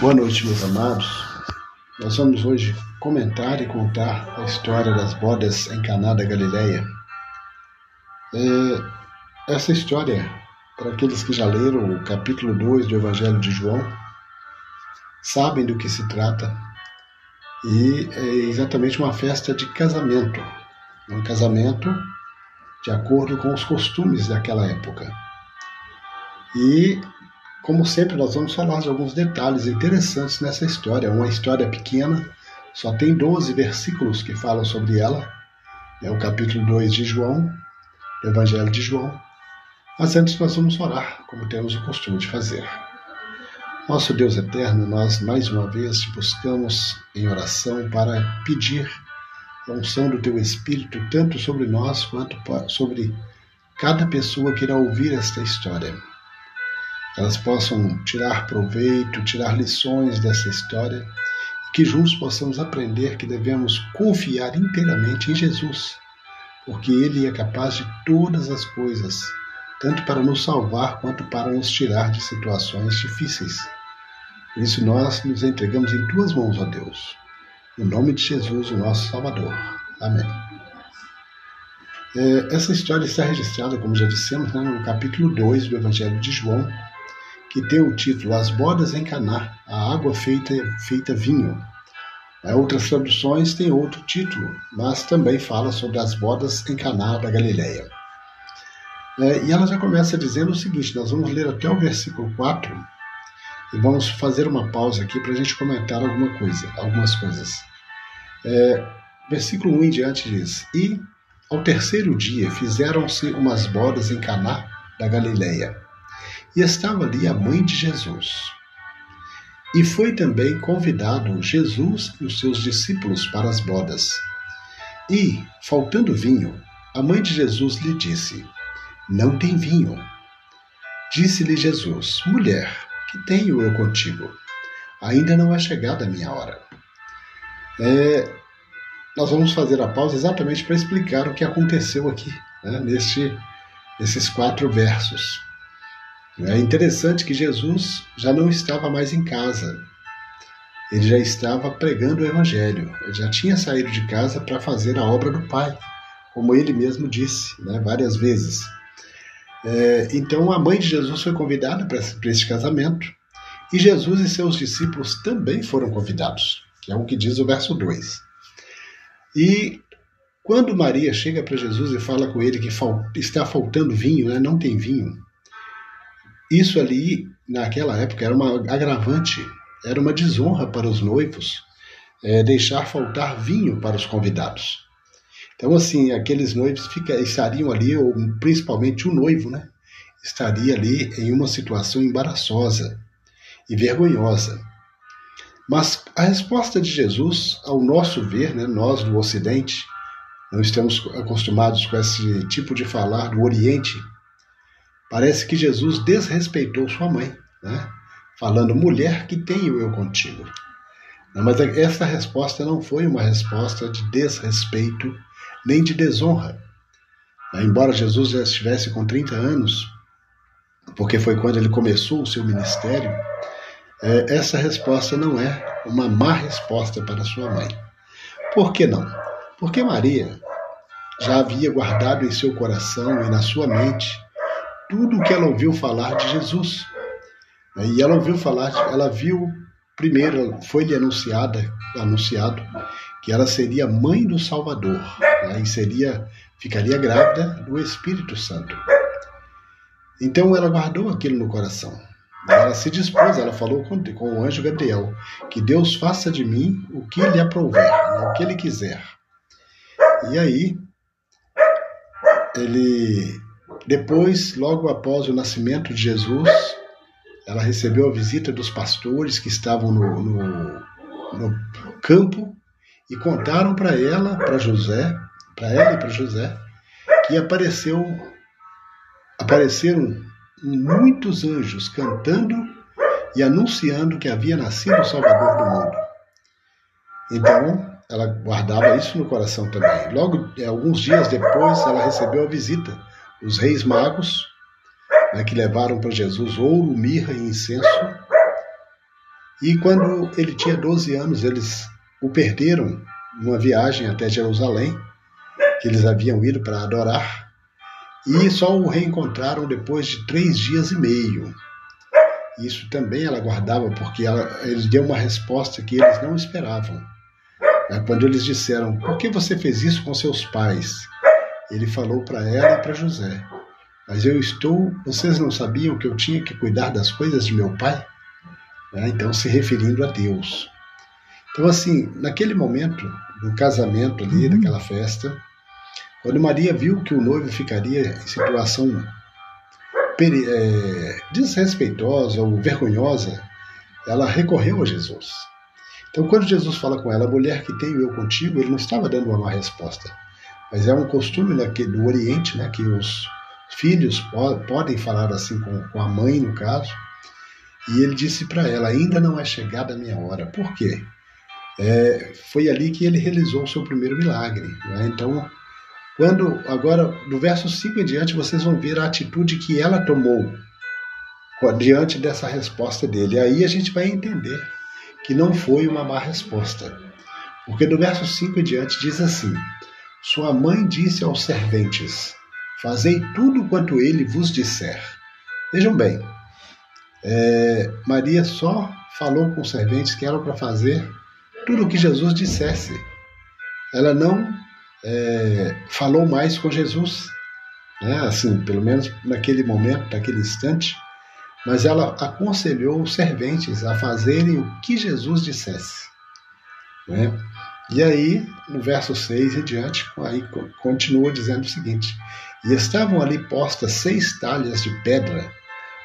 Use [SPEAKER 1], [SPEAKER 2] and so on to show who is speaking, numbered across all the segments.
[SPEAKER 1] Boa noite, meus amados. Nós vamos hoje comentar e contar a história das bodas em Caná da Galileia. É, essa história, para aqueles que já leram o capítulo 2 do Evangelho de João, sabem do que se trata. E é exatamente uma festa de casamento. Um casamento de acordo com os costumes daquela época. E como sempre, nós vamos falar de alguns detalhes interessantes nessa história. Uma história pequena, só tem 12 versículos que falam sobre ela. É o capítulo 2 de João, do Evangelho de João. Mas antes nós vamos orar, como temos o costume de fazer. Nosso Deus eterno, nós mais uma vez te buscamos em oração para pedir a unção do teu Espírito, tanto sobre nós quanto sobre cada pessoa que irá ouvir esta história elas possam tirar proveito, tirar lições dessa história e que juntos possamos aprender que devemos confiar inteiramente em Jesus, porque Ele é capaz de todas as coisas, tanto para nos salvar quanto para nos tirar de situações difíceis. Por isso nós nos entregamos em tuas mãos, ó Deus. No nome de Jesus, o nosso Salvador. Amém. É, essa história está registrada, como já dissemos, né, no capítulo 2 do Evangelho de João, que tem o título As Bodas em Caná, a água feita, feita vinho. É, outras traduções têm outro título, mas também fala sobre as bodas em Caná da Galileia. É, e ela já começa dizendo o seguinte: nós vamos ler até o versículo 4 e vamos fazer uma pausa aqui para a gente comentar alguma coisa, algumas coisas. É, versículo 1 em diante diz: E ao terceiro dia fizeram-se umas bodas em Caná da Galileia e estava ali a mãe de Jesus. E foi também convidado Jesus e os seus discípulos para as bodas. E, faltando vinho, a mãe de Jesus lhe disse: Não tem vinho. Disse-lhe Jesus: Mulher, que tenho eu contigo? Ainda não é chegada a minha hora. É, nós vamos fazer a pausa exatamente para explicar o que aconteceu aqui, né, neste, nesses quatro versos. É interessante que Jesus já não estava mais em casa. Ele já estava pregando o Evangelho. Ele já tinha saído de casa para fazer a obra do Pai, como ele mesmo disse né, várias vezes. É, então a mãe de Jesus foi convidada para esse casamento e Jesus e seus discípulos também foram convidados, que é o que diz o verso 2. E quando Maria chega para Jesus e fala com ele que está faltando vinho, né, não tem vinho, isso ali, naquela época, era uma agravante, era uma desonra para os noivos é, deixar faltar vinho para os convidados. Então, assim, aqueles noivos fica, estariam ali, ou principalmente o noivo, né? Estaria ali em uma situação embaraçosa e vergonhosa. Mas a resposta de Jesus, ao nosso ver, né, nós do Ocidente, não estamos acostumados com esse tipo de falar do Oriente, Parece que Jesus desrespeitou sua mãe, né? falando, mulher, que tenho eu contigo? Mas essa resposta não foi uma resposta de desrespeito nem de desonra. Embora Jesus já estivesse com 30 anos, porque foi quando ele começou o seu ministério, é, essa resposta não é uma má resposta para sua mãe. Por que não? Porque Maria já havia guardado em seu coração e na sua mente tudo o que ela ouviu falar de Jesus. E ela ouviu falar, ela viu primeiro, foi-lhe anunciada, anunciado que ela seria mãe do Salvador, né? e seria, ficaria grávida do Espírito Santo. Então ela guardou aquilo no coração. Ela se dispôs, ela falou com, com o anjo Gabriel, que Deus faça de mim o que lhe aprouver, né? o que ele quiser. E aí, ele depois, logo após o nascimento de Jesus, ela recebeu a visita dos pastores que estavam no, no, no campo e contaram para ela, para José, para ela e para José, que apareceu, apareceram muitos anjos cantando e anunciando que havia nascido o Salvador do mundo. Então, ela guardava isso no coração também. Logo, alguns dias depois, ela recebeu a visita os reis magos né, que levaram para Jesus ouro, mirra e incenso. E quando ele tinha 12 anos, eles o perderam numa viagem até Jerusalém, que eles haviam ido para adorar, e só o reencontraram depois de três dias e meio. Isso também ela guardava, porque ela, ele deu uma resposta que eles não esperavam. É quando eles disseram: Por que você fez isso com seus pais? Ele falou para ela e para José: Mas eu estou. Vocês não sabiam que eu tinha que cuidar das coisas de meu pai? É, então, se referindo a Deus. Então, assim, naquele momento, no casamento ali, uhum. daquela festa, quando Maria viu que o noivo ficaria em situação é, desrespeitosa ou vergonhosa, ela recorreu a Jesus. Então, quando Jesus fala com ela, mulher que tenho eu contigo, ele não estava dando uma má resposta. Mas é um costume do Oriente, né, que os filhos podem falar assim com, com a mãe, no caso. E ele disse para ela: Ainda não é chegada a minha hora. Por quê? É, foi ali que ele realizou o seu primeiro milagre. Né? Então, quando agora do verso 5 em diante, vocês vão ver a atitude que ela tomou diante dessa resposta dele. Aí a gente vai entender que não foi uma má resposta. Porque do verso 5 em diante diz assim: Sua mãe disse aos serventes: Fazei tudo quanto ele vos disser. Vejam bem, é, Maria só falou com os serventes que era para fazer tudo o que Jesus dissesse. Ela não é, falou mais com Jesus, né? assim, pelo menos naquele momento, naquele instante mas ela aconselhou os serventes a fazerem o que Jesus dissesse. Né? E aí, no verso 6 e diante, aí continua dizendo o seguinte: E estavam ali postas seis talhas de pedra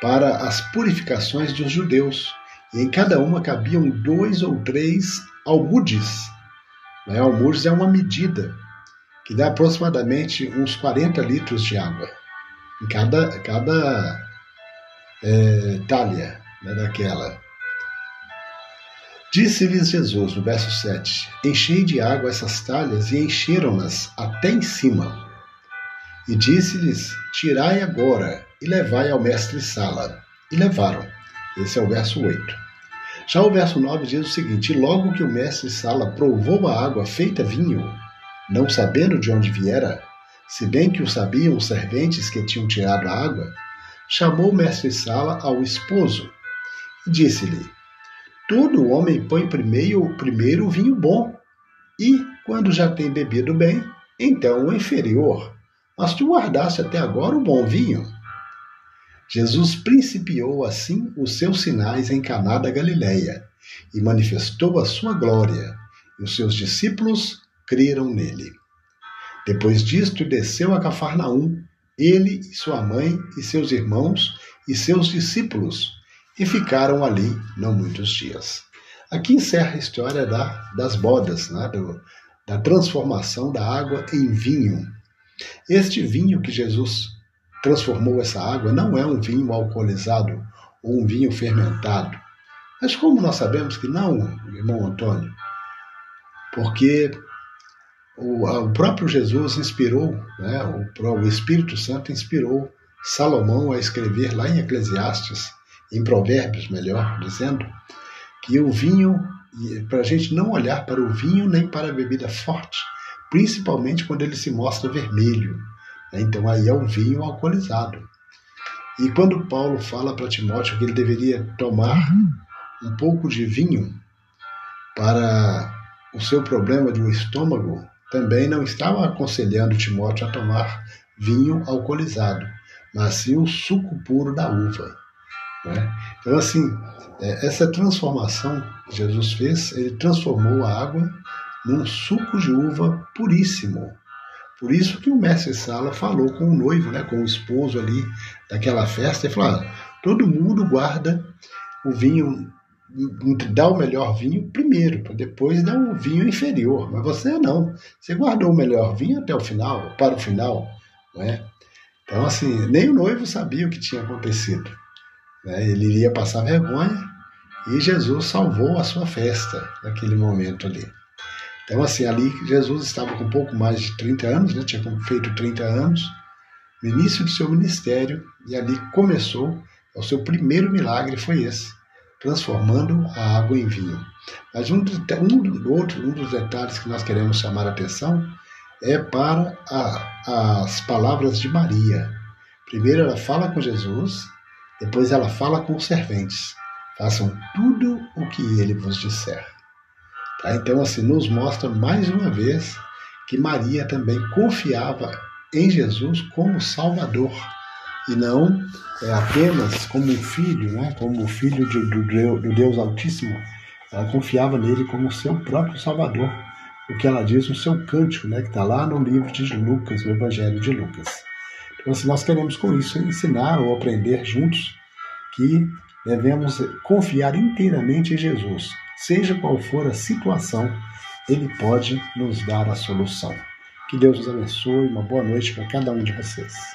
[SPEAKER 1] para as purificações dos judeus, e em cada uma cabiam dois ou três almudes. Né? Almudes é uma medida que dá aproximadamente uns 40 litros de água em cada, cada é, talha né, daquela. Disse-lhes Jesus, no verso 7: Enchei de água essas talhas, e encheram-nas até em cima. E disse-lhes: Tirai agora e levai ao mestre-sala. E levaram. Esse é o verso 8. Já o verso 9 diz o seguinte: Logo que o mestre-sala provou a água feita vinho, não sabendo de onde viera, se bem que o sabiam os serventes que tinham tirado a água, chamou o mestre-sala ao esposo e disse-lhe: Todo homem põe primeiro, primeiro o vinho bom, e, quando já tem bebido bem, então o inferior. Mas tu guardaste até agora o bom vinho. Jesus principiou assim os seus sinais em Caná da Galileia e manifestou a sua glória, e os seus discípulos creram nele. Depois disto, desceu a Cafarnaum ele e sua mãe e seus irmãos e seus discípulos, e ficaram ali não muitos dias. Aqui encerra a história da, das bodas, né, do, da transformação da água em vinho. Este vinho que Jesus transformou essa água não é um vinho alcoolizado ou um vinho fermentado. Mas como nós sabemos que não, irmão Antônio? Porque o, o próprio Jesus inspirou, né, o, o Espírito Santo inspirou Salomão a escrever lá em Eclesiastes, em Provérbios, melhor dizendo, que o vinho, para a gente não olhar para o vinho nem para a bebida forte, principalmente quando ele se mostra vermelho. Né? Então aí é um vinho alcoolizado. E quando Paulo fala para Timóteo que ele deveria tomar um pouco de vinho para o seu problema do estômago, também não estava aconselhando Timóteo a tomar vinho alcoolizado, mas sim o suco puro da uva. Né? Então, assim, é, essa transformação que Jesus fez, ele transformou a água num suco de uva puríssimo. Por isso que o mestre Sala falou com o noivo, né, com o esposo ali daquela festa, e falou: ah, todo mundo guarda o vinho dá o melhor vinho primeiro, para depois dar o vinho inferior. Mas você não. Você guardou o melhor vinho até o final, para o final. Né? Então, assim, nem o noivo sabia o que tinha acontecido. Né? Ele iria passar vergonha e Jesus salvou a sua festa naquele momento ali. Então, assim, ali Jesus estava com pouco mais de 30 anos, né? tinha feito 30 anos, no início do seu ministério, e ali começou, o seu primeiro milagre foi esse, transformando a água em vinho. Mas um, um, outro, um dos detalhes que nós queremos chamar a atenção é para a, as palavras de Maria. Primeiro ela fala com Jesus, depois ela fala com os serventes. Façam tudo o que ele vos disser. Tá? Então, assim, nos mostra mais uma vez que Maria também confiava em Jesus como Salvador e não é, apenas como filho, né? como filho de, do, do Deus Altíssimo. Ela confiava nele como seu próprio Salvador, o que ela diz no seu cântico, né? que está lá no livro de Lucas, no Evangelho de Lucas. Então, assim, nós queremos com isso ensinar ou aprender juntos que devemos confiar inteiramente em Jesus. Seja qual for a situação, Ele pode nos dar a solução. Que Deus nos abençoe. Uma boa noite para cada um de vocês.